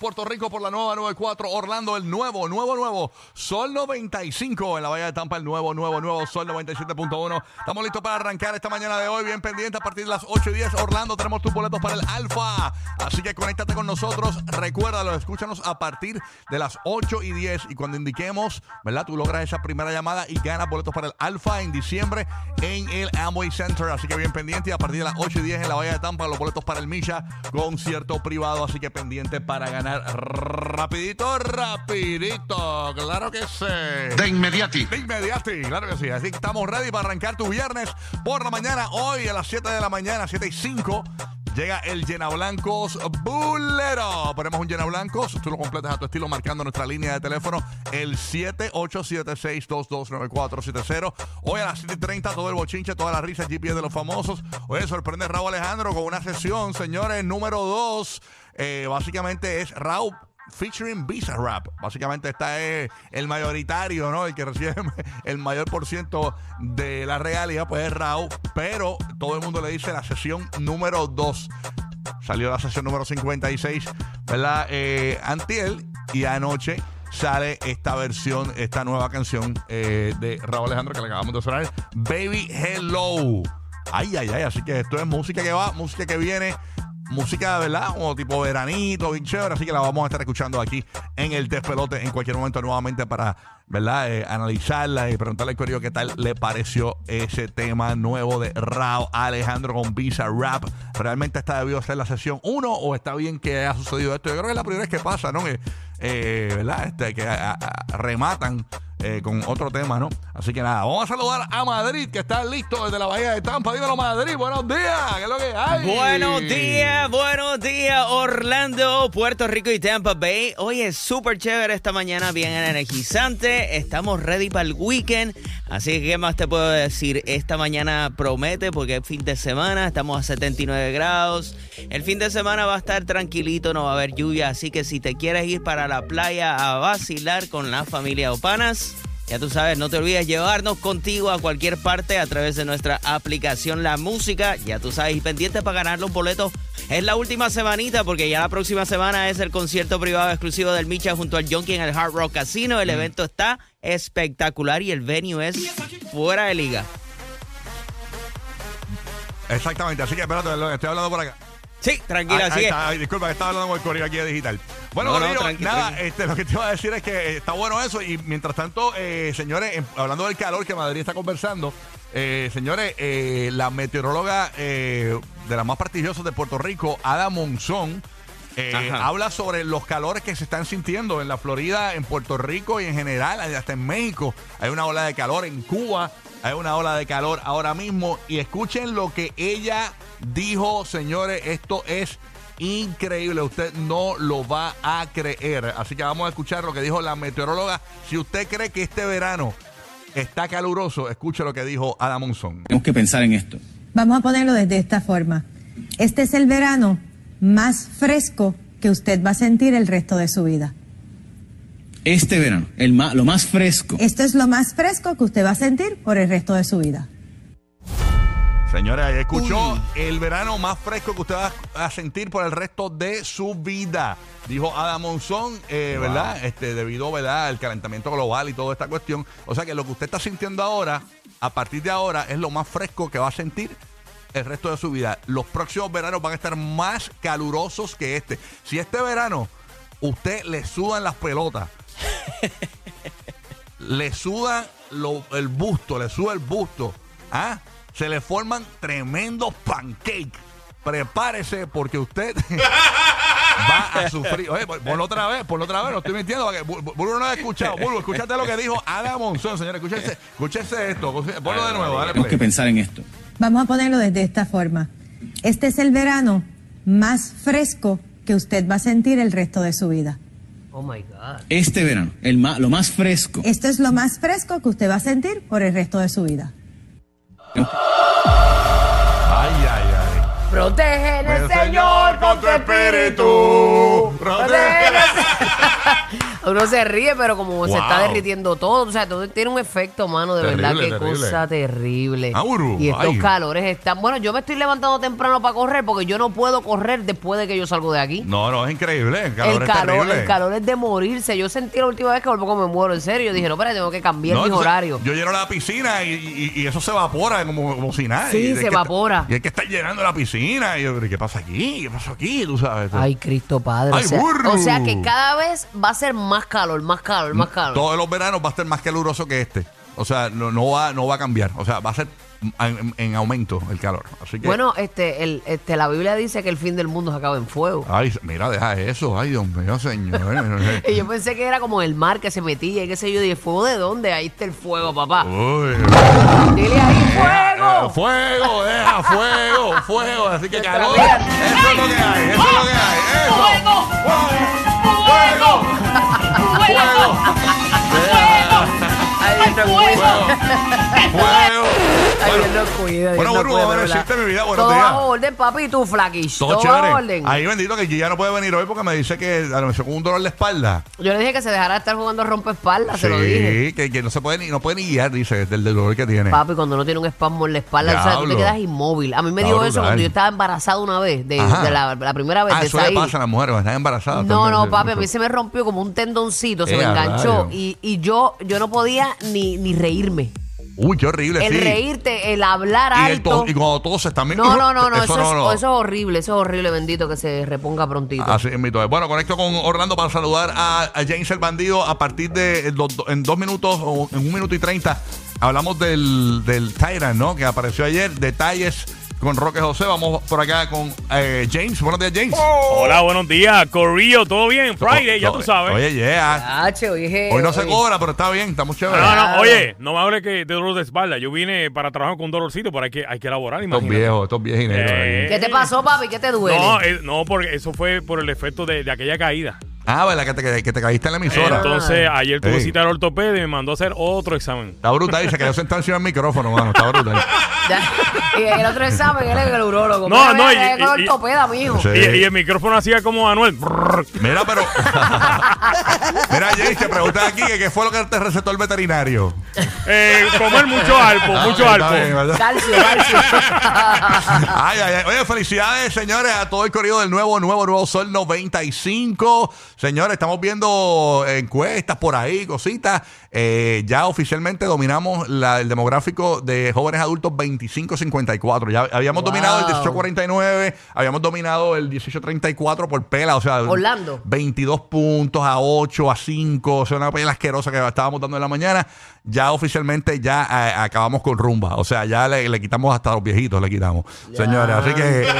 Puerto Rico por la nueva 94, Orlando, el nuevo, nuevo, nuevo, Sol 95 en la Bahía de Tampa, el nuevo, nuevo, nuevo, Sol 97.1. Estamos listos para arrancar esta mañana de hoy, bien pendiente a partir de las 8 y 10. Orlando, tenemos tus boletos para el Alfa, así que conéctate con nosotros, recuérdalo, escúchanos a partir de las 8 y 10 y cuando indiquemos, ¿verdad? Tú logras esa primera llamada y ganas boletos para el Alfa en diciembre en el Amway Center, así que bien pendiente a partir de las 8 y 10 en la Bahía de Tampa, los boletos para el Misha, concierto privado, así que pendiente para ganar rapidito, rapidito, claro que sí. De inmediati. De inmediati, claro que sí. Así que estamos ready para arrancar tu viernes por la mañana. Hoy a las 7 de la mañana, 7 y 5. Llega el Llena Blancos Bulero. Ponemos un Llena Blancos. Tú lo completas a tu estilo marcando nuestra línea de teléfono el 7876229470. Hoy a las 7.30 todo el bochinche, toda la risa GPS de los famosos. Hoy sorprende Raúl Alejandro con una sesión, señores, número 2. Eh, básicamente es Raúl featuring Visa Rap. Básicamente está es el mayoritario, ¿no? El que recibe el mayor por ciento de la realidad, pues es Raúl. Pero todo el mundo le dice la sesión número 2. Salió la sesión número 56, ¿verdad? Eh, antiel y anoche sale esta versión, esta nueva canción eh, de Raúl Alejandro que le acabamos de sonar, Baby Hello. Ay, ay, ay, así que esto es música que va, música que viene música, ¿verdad? Como tipo veranito, bien chévere. Así que la vamos a estar escuchando aquí en el despelote en cualquier momento nuevamente para, ¿verdad? Eh, analizarla y preguntarle al correo qué tal le pareció ese tema nuevo de Rao Alejandro con Visa Rap. ¿Realmente está debido ser la sesión 1 o está bien que haya sucedido esto? Yo creo que es la primera vez que pasa, ¿no? Que, eh, ¿verdad? Este, que rematan eh, con otro tema, ¿no? Así que nada, vamos a saludar a Madrid, que está listo desde la Bahía de Tampa. Dímelo, Madrid, buenos días, ¿qué es lo que hay? Buenos días, buenos días, Orlando, Puerto Rico y Tampa Bay. Hoy es súper chévere esta mañana, bien energizante. Estamos ready para el weekend. Así que, ¿qué más te puedo decir? Esta mañana promete porque es fin de semana, estamos a 79 grados. El fin de semana va a estar tranquilito, no va a haber lluvia. Así que si te quieres ir para la playa a vacilar con la familia Opanas, ya tú sabes, no te olvides llevarnos contigo a cualquier parte a través de nuestra aplicación La Música. Ya tú sabes, y pendiente para ganar los boletos. Es la última semanita porque ya la próxima semana es el concierto privado exclusivo del Micha junto al Junkie en el Hard Rock Casino. El evento está espectacular y el venue es fuera de liga. Exactamente, así que espérate, estoy hablando por acá. Sí, tranquila, ahí, ahí disculpa que estaba hablando con el correo aquí de digital. Bueno, nada, Este, lo que te iba a decir es que está bueno eso. Y mientras tanto, eh, señores, hablando del calor que Madrid está conversando, eh, señores, eh, la meteoróloga de las más prestigiosas de Puerto Rico, Ada Monzón, habla sobre los calores que se están sintiendo en la Florida, en Puerto Rico y en general, hasta en México. Hay una ola de calor en Cuba, hay una ola de calor ahora mismo. Y escuchen lo que ella dijo, señores, esto es increíble, usted no lo va a creer. Así que vamos a escuchar lo que dijo la meteoróloga. Si usted cree que este verano está caluroso, escuche lo que dijo Adam Monson. Tenemos que pensar en esto. Vamos a ponerlo desde esta forma. Este es el verano más fresco que usted va a sentir el resto de su vida. Este verano, el lo más fresco. Esto es lo más fresco que usted va a sentir por el resto de su vida. Señora, escuchó el verano más fresco que usted va a sentir por el resto de su vida. Dijo Adam Monzón, eh, ¿verdad? Este, debido ¿verdad? al calentamiento global y toda esta cuestión. O sea que lo que usted está sintiendo ahora, a partir de ahora, es lo más fresco que va a sentir el resto de su vida. Los próximos veranos van a estar más calurosos que este. Si este verano usted le sudan las pelotas, le sudan el busto, le suda el busto, ¿ah? Se le forman tremendos pancakes. Prepárese porque usted va a sufrir. Oye, por, otra vez, por otra vez, no estoy mintiendo. Bulbo no ha escuchado. Bulbo, escúchate lo que dijo Ada Monzón, señor. Escúchese, escúchese esto. Ponlo de nuevo. Dale Tenemos que pensar en esto. Vamos a ponerlo desde esta forma. Este es el verano más fresco que usted va a sentir el resto de su vida. Oh my God. Este verano, el lo más fresco. Esto es lo más fresco que usted va a sentir por el resto de su vida. Ay, ay, ay. Protege el Señor con tu espíritu. Protege. Uno se ríe, pero como se está derritiendo todo, o sea, todo tiene un efecto, mano, de verdad, qué terrible. cosa terrible. Mauro, y estos ay. calores están. Bueno, yo me estoy levantando temprano para correr porque yo no puedo correr después de que yo salgo de aquí. No, no, es increíble. El calor el es calor, terrible. el calor es de morirse. Yo sentí la última vez que por poco me muero, en serio. Yo dije, no, espera, tengo que cambiar No, mis entonces, horarios. Yo lleno la piscina y, y- y eso se evapora como, como si nada. Sí, Y hay se que- evapora. Y hay que estar llenando la piscina. Y yo, ¿pero ¿qué pasa aquí? ¿Qué pasó aquí? Tú sabes. Ay, Cristo Padre. Ay, o, sea, burro. o sea que cada vez va a ser más calor, más calor, más calor. Todos los veranos va a estar más caluroso que este. O sea, no, no, va, no va a cambiar. O sea, va a ser en, en aumento el calor. Así que. Bueno, este, el, este, la Biblia dice que el fin del mundo se acaba en fuego. Ay, mira, deja eso. Ay, Dios mío, señor. Y yo pensé que era como el mar que se metía y qué sé yo. ¿Y el fuego de dónde? Ahí está el fuego, papá. Uy. Dile ahí, Eh, fuego. fuego, deja fuego, fuego. Así que calor. Eso es lo que hay, eso es lo que hay. Eso. ¡Fuego! Fuego. Fuego. Ay, Dios nos cuida. Fuego. Ay, Bueno, Dios nos cuida. Bueno, bueno, decirte verdad. mi vida, buenos Todo bajo orden, papi, y tú, flaquish. Todo Todo bajo orden. Ahí bendito que ya no puede venir hoy porque me dice que mejor con un dolor de espalda. Yo le dije que se dejara de estar jugando rompeespaldas, se lo dije. Sí, que, que no se puede ni, no puede ni guiar, dice, del, del dolor que tiene. Papi, cuando no tiene un espasmo en la espalda, o sea, tú te quedas inmóvil. A mí me dio eso cuando yo estaba embarazada una vez, de, la, la primera vez Ah, de eso le pasa a las mujeres, están embarazadas. No, no, sí, papi, a mí se me rompió como un tendoncito, se Eh, me enganchó y yo, yo no podía ni, ni reírme. Uy, qué horrible, El sí. reírte, el hablar y, alto. to- y cuando toses también. No, no, no, no, eso, no, es, no. eso es horrible, eso es horrible, bendito, que se reponga prontito. Así es, mito. Bueno, conecto con Orlando para saludar a, a James el bandido a partir de en dos- en dos minutos o en un minuto y treinta. Hablamos del, del Tyrant, ¿no? Que apareció ayer. Detalles con Roque José. Vamos por acá con eh, James. Buenos días, James. Hola, buenos días. Corrillo, ¿todo bien? Friday, ya No, tú sabes. Oye, yeah. Oye, Hoy no se cobra, pero está bien, estamos chéveres. no, no, oye, no me hable que de dolor de espalda. Yo vine para trabajar con un dolorcito, pero hay que, hay que elaborar, Estos viejos, estos. Eh, ahí. ¿Qué te pasó, papi? ¿Qué te duele? No, eh, no, porque eso fue por el efecto de, de aquella caída. Ah, ¿verdad? Que te, que te caíste en la emisora. Entonces, ayer tuve Ey. cita al ortopedia y me mandó a hacer otro examen. Está brutal. Dice que yo sentado encima del micrófono, mano. Está brutal. Ya. y el otro examen, él es el urólogo. No, Mira, no, mira, y- es y- ortopeda, mijo. Sí. Y, y el micrófono hacía como Anuel. Brrr. Mira, pero. Mira, James, te preguntan aquí que qué fue lo que te recetó el veterinario. Eh, comer mucho alpo, Ah, mucho está alpo. bien, ¿verdad? Calcio, calcio. Ay, ay, ay. Oye, felicidades, señores, a todo el corrido del nuevo, nuevo, nuevo Sol 95. Señores, estamos viendo encuestas por ahí, cositas. Eh, ya oficialmente dominamos la- el demográfico de jóvenes adultos 25-54. Ya habíamos Wow. dominado el 18-49, habíamos dominado el 18-34 por pela, o sea, Orlando. 22 puntos a 8, a 5, o sea, una pela asquerosa que estábamos dando en la mañana. Ya oficialmente ya eh, acabamos con rumba, o sea, ya le, le quitamos hasta a los viejitos, le quitamos. Señores, así que... Bendito,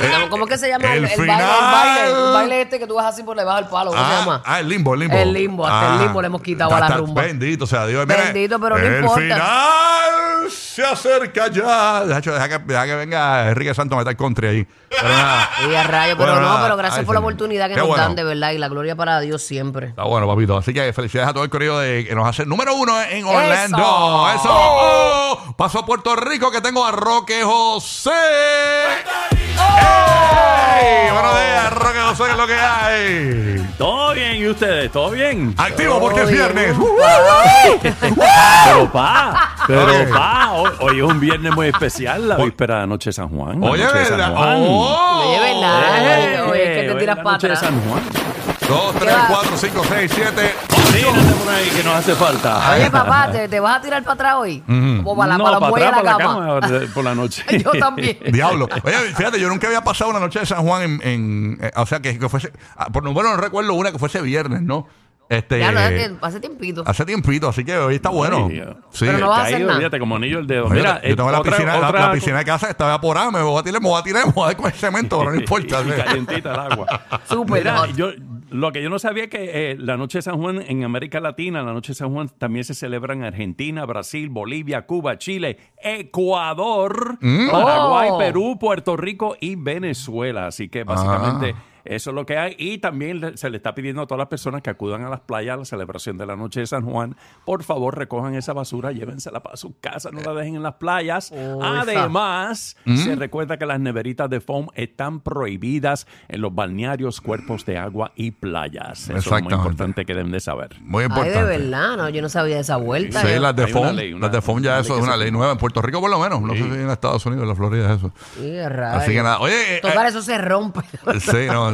bendito. ¿Cómo es que se llama el, el baile, final. el baile? El baile este que tú vas así por debajo del palo. ¿Cómo se Ah, llama? ah, el limbo, el limbo. El limbo, hasta el limbo le hemos quitado a la Hasta- rumba. Bendito sea Dios. Mira, Bendito, pero no el importa. final se acerca ya. Deja que, deja que venga Enrique Santos a meter country ahí. Pero nada. Sí, a rayo, pero Bueno, no, nada. pero gracias Ay, por la señor. oportunidad que Qué nos bueno. dan, de verdad, y la gloria para Dios siempre. Está bueno, papito. Así que felicidades a todo el corrido de, que nos hace número uno en Orlando. ¡Eso! Eso. Oh, paso a Puerto Rico que tengo a Roque José. ¡Ey! Buenos días, Roque José, ¿qué es lo que hay? Todo bien, ¿y ustedes? ¿Todo bien? Activo porque es viernes. uh, Pero pa, pero pa, hoy, hoy es un viernes muy especial, la víspera de la noche de San Juan. la Oye, noche de San ¿verdad? Juan. Oh. Oye, ¿verdad? Oye, es que te tiras la para noche de atrás. San Juan. Dos, tres, va? cuatro, cinco, seis, siete, Tírate por ahí que nos hace falta. Oye, papá, ¿te, te vas a tirar para atrás hoy? Como para la, no, para para atrás, de la para cama. la cama, por la noche. Yo también. Diablo. Oye, fíjate, yo nunca había pasado una noche de San Juan en. en- eh, o sea, que, que fuese. ah, Por lo bueno, no recuerdo una que fuese viernes, ¿no? Este. Ya, no, hace, hace tiempito. Hace tiempito, así que hoy está bueno. Ay, Sí. Pero no vas a hacer Caído, nada. fíjate, como anillo el dedo. Oye, Mira, yo tengo eh, la, otra- piscina, la- otra- la piscina de casa que está evaporada, me voy a tirar, me voy a tirar, me voy a dar con el cemento, pero no importa. y calientita el agua. Súper Mira, yo, lo que yo no sabía es que eh, la Noche de San Juan en América Latina, la Noche de San Juan también se celebra en Argentina, Brasil, Bolivia, Cuba, Chile, Ecuador, Paraguay, Oh. Perú, Puerto Rico y Venezuela. Así que básicamente Eso es lo que hay. Y también le- se le está pidiendo a todas las personas que acudan a las playas a la celebración de la noche de San Juan, por favor recojan esa basura, llévensela para su casa, no la dejen en las playas. Además, se recuerda que las neveritas de foam están prohibidas en los balnearios, cuerpos de agua y playas. Eso es muy importante que deben de saber. Muy Ay, importante. de verdad, no, yo no sabía de esa vuelta. Sí, yo- las de una ley, una- las de FOM ya eso es una se- ley nueva. En Puerto Rico por lo menos. No sé si en Estados Unidos, en la Florida eso. Sí, es raro. Así que nada. Oye, eh, Tocar eh, eso se rompe. sí, no,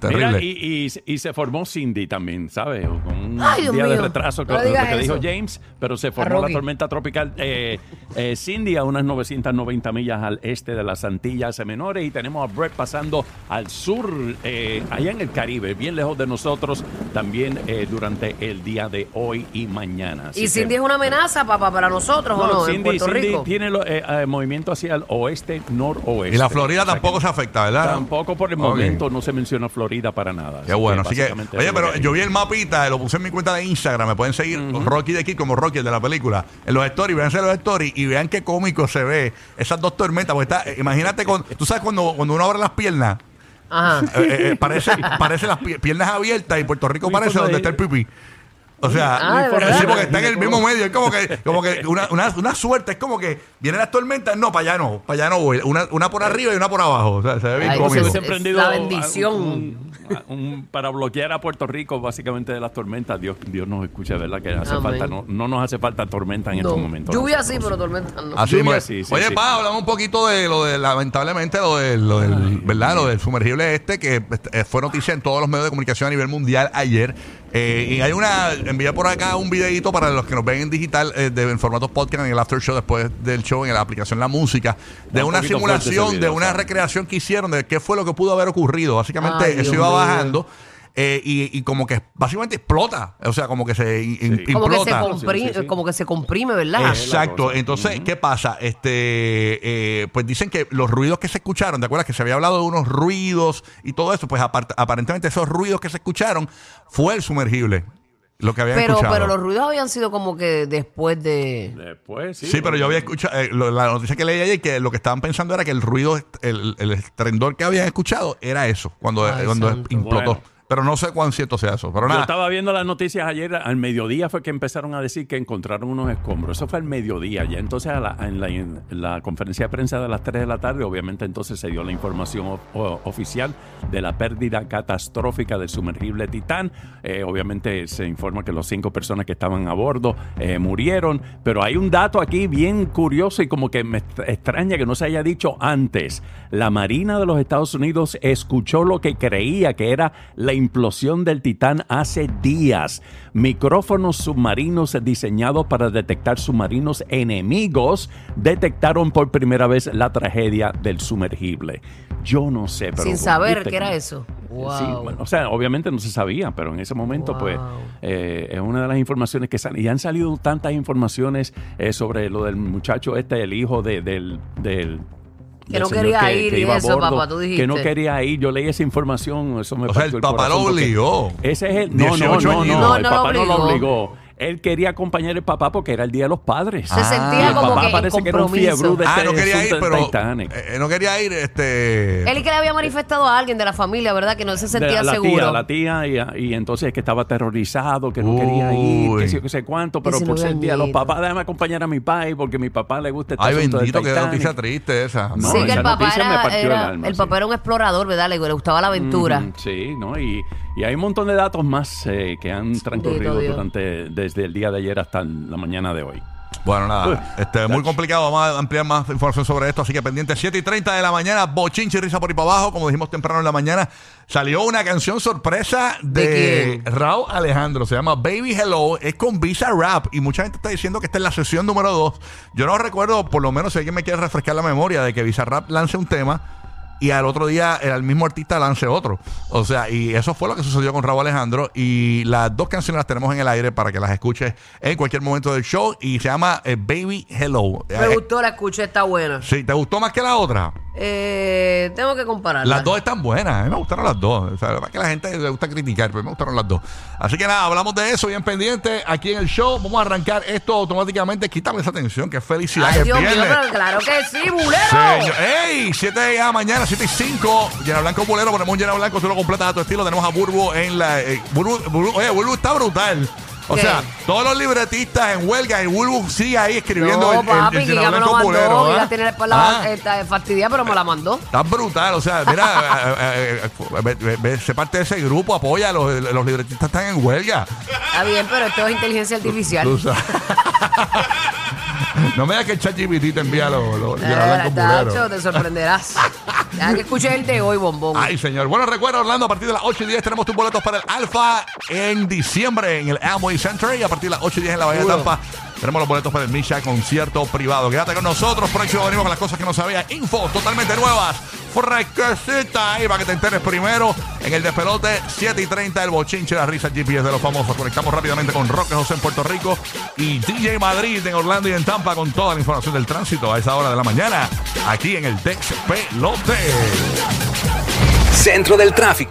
terrible. Mira, y, y- y se formó Cindy también, ¿sabes? Con un Ay, día de retraso, No con lo que dijo. James, pero se formó la tormenta tropical eh, eh, Cindy a unas 990 millas al este de las Antillas Menores y tenemos a Brett pasando al sur, eh, allá en el Caribe, bien lejos de nosotros, también eh, durante el día de hoy y mañana. Así ¿Y que- Cindy es una amenaza, papá, para nosotros o no? en Cindy, Puerto Cindy Rico. tiene lo- eh, eh, movimiento hacia el oeste, noroeste. y la Florida O sea tampoco que se afecta, ¿verdad? Tampoco por el momento no se menciona Florida para nada. Qué bueno, así que, oye, pero yo vi el mapita, lo puse en mi cuenta de Instagram, me pueden seguir Rocky de aquí como Rocky el de la película, en los stories, véanse los stories y vean qué cómico se ve esas dos tormentas, porque está, imagínate, con, tú sabes cuando, cuando uno abre las piernas, Ajá. eh, eh, eh, parece, parece las pi- piernas abiertas y Puerto Rico parece donde de- está el pipí. O sea, Ah, porque está en el mismo medio. Es como que, como que una, una, una suerte. Es como que vienen las tormentas. No, para allá no. Para allá no voy. Una, una por arriba y una por abajo. O sea, se ve bien Ay, cómico. es la bendición. un- para bloquear a Puerto Rico básicamente de las tormentas. Dios, Dios nos escuche, ¿verdad? Que hace Amén. falta, no, no nos hace falta tormenta en No. estos momentos. Lluvia sí, pero tormenta no. Así Lluvia, sí, sí, Oye, sí. pa, hablamos un poquito de lo de, lamentablemente, lo del, lo del, ¿verdad? Lo del sumergible este, que eh, fue noticia en todos los medios de comunicación a nivel mundial ayer. Eh, y hay una, envié por acá un videito para los que nos ven en digital, eh, de, en formato podcast, en el after show, después del show, en la aplicación La Música, de Un una simulación, de una recreación que hicieron de qué fue lo que pudo haber ocurrido. Básicamente, Ay, eso Dios iba bajando. Eh, y, y como que básicamente explota, o sea, como que se Sí. Como que, se implota. comprime, Sí, sí, sí. como que se comprime, ¿verdad? Exacto. Entonces, ¿qué pasa? Este, eh, pues dicen que los ruidos que se escucharon, ¿te acuerdas que se había hablado de unos ruidos y todo eso? Pues apart- aparentemente esos ruidos que se escucharon fue el sumergible. Lo que habían Pero, escuchado. pero los ruidos habían sido como que después de... Después, sí. Sí, pero yo había escuchado, eh, lo- la noticia que leí ayer, que lo que estaban pensando era que el ruido, el, el estrendor que habían escuchado era eso, cuando, Ay, cuando santo. implotó. Bueno. Pero no sé cuán cierto sea eso. Pero Yo estaba viendo las noticias ayer, al mediodía fue que empezaron a decir que encontraron unos escombros. Eso fue al mediodía. Ya entonces a la- en, la, en la conferencia de prensa de las 3 de la tarde, obviamente entonces se dio la información o- oficial de la pérdida catastrófica del sumergible Titán. Eh, obviamente se informa que los cinco personas que estaban a bordo eh, murieron. Pero hay un dato aquí bien curioso y como que me extra- extraña que no se haya dicho antes. La Marina de los Estados Unidos escuchó lo que creía que era la implosión del Titán hace días. Micrófonos submarinos diseñados para detectar submarinos enemigos detectaron por primera vez la tragedia del sumergible. Yo no sé, pero... Sin saber qué era eso. Sí, Wow. bueno, o sea, obviamente no se sabía, pero en ese momento, pues, eh, es una de las informaciones que salen. Y han salido tantas informaciones eh, sobre lo del muchacho este, el hijo de- del... del Que no quería ir y iba a eso, bordo, papá, tú dijiste. Que no quería ir. Yo leí esa información, eso me O sea, el papá lo obligó. Ese es el... No, no, 18 no, no. No, el no lo papá no lo obligó. Él quería acompañar al papá porque era el Día de los Padres. Se sentía Y el como papá que parece que era un fiebre de Ah, este no quería ir, pero. Titanic. eh, no quería ir, este. Él y que le había manifestado a alguien de la familia, ¿verdad? Que no se De sentía la seguro. tía, la tía, y, y entonces que estaba aterrorizado, que no quería ir, que sé, que sé cuánto, pero por 19 ser el día de los papás, déjame acompañar a mi pai, porque a mi papá le gusta este Ay, bendito, qué noticia triste esa. No, sí, que el papá, era, el era- alma, el sí. papá era un explorador, ¿verdad? Le, le gustaba la aventura. Mm, sí, ¿no? Y, y hay un montón de datos más eh, que han transcurrido durante desde el día de ayer hasta la mañana de hoy. Bueno, nada, este, muy complicado. Vamos a ampliar más información sobre esto. Así que pendiente, 7 y 30 de la mañana, bochinche y risa por ahí para abajo. Como dijimos temprano en la mañana, salió una canción sorpresa de. Raúl Alejandro. Se llama Baby Hello. Es con Visa Rap. Y mucha gente está diciendo que esta es la sesión número 2. Yo no recuerdo, por lo menos si alguien me quiere refrescar la memoria, de que Visa Rap lance un tema. Y al otro día el mismo artista lance otro. O sea, y eso fue lo que sucedió con Raúl Alejandro. Y las dos canciones las tenemos en el aire para que las escuches en cualquier momento del show. Y se llama eh, Baby Hello. Me gustó, la escuché, está buena. Sí, ¿te gustó más que la otra? Eh, tengo que compararlas. Las dos están buenas, a mí me gustaron las dos. O sea, la verdad es que la gente le gusta criticar, pero me gustaron las dos. Así que nada, hablamos de eso bien pendiente aquí en el show. Vamos a arrancar esto automáticamente. Quítame esa atención, que felicidad Ay, que Dios mío, pero claro que sí, bulero. Señor- ¡Ey! 7 de la mañana, 7 y 5. Llena Blanco Bulero, ponemos un Llena Blanco, tú lo completas a tu estilo. Tenemos a Burbu en la. eh, Burbu, Burbu- oye, Burbu está brutal. O ¿Qué? sea, todos los libretistas en huelga y Burbu sigue ahí escribiendo No, el, el- el papi, que Llena ya me lo mandó. Bulero. Y ¿ah? tiene la espalda Ah. fastidiada, pero me la mandó. Está brutal, o sea, mira, eh, eh, eh, ve- ve- ve- sé parte de ese grupo, apoya, los, los libretistas están en huelga. Está bien, pero esto es inteligencia artificial. No me digas que el chat GPT te envía los los Eh. Tacho, te sorprenderás. Deja que escuches el de hoy, bombón. Ay, señor. Bueno, recuerda, Orlando, a partir de las 8 y 10 tenemos tus boletos para el Alfa en diciembre en el Amway Center. Y a partir de las 8 y 10 en la Bahía de Tampa tenemos los boletos para el Misha concierto privado. Quédate con nosotros. Próximo venimos con las cosas que no sabías. Info totalmente nuevas. Fresquecita ahí para que te enteres primero en el despelote 7 y 30 el bochinche la risa GPS de los famosos. Conectamos rápidamente con Roque José en Puerto Rico y DJ Madrid en Orlando y en Tampa con toda la información del tránsito a esa hora de la mañana aquí en el Tex Pelote. Centro del tráfico.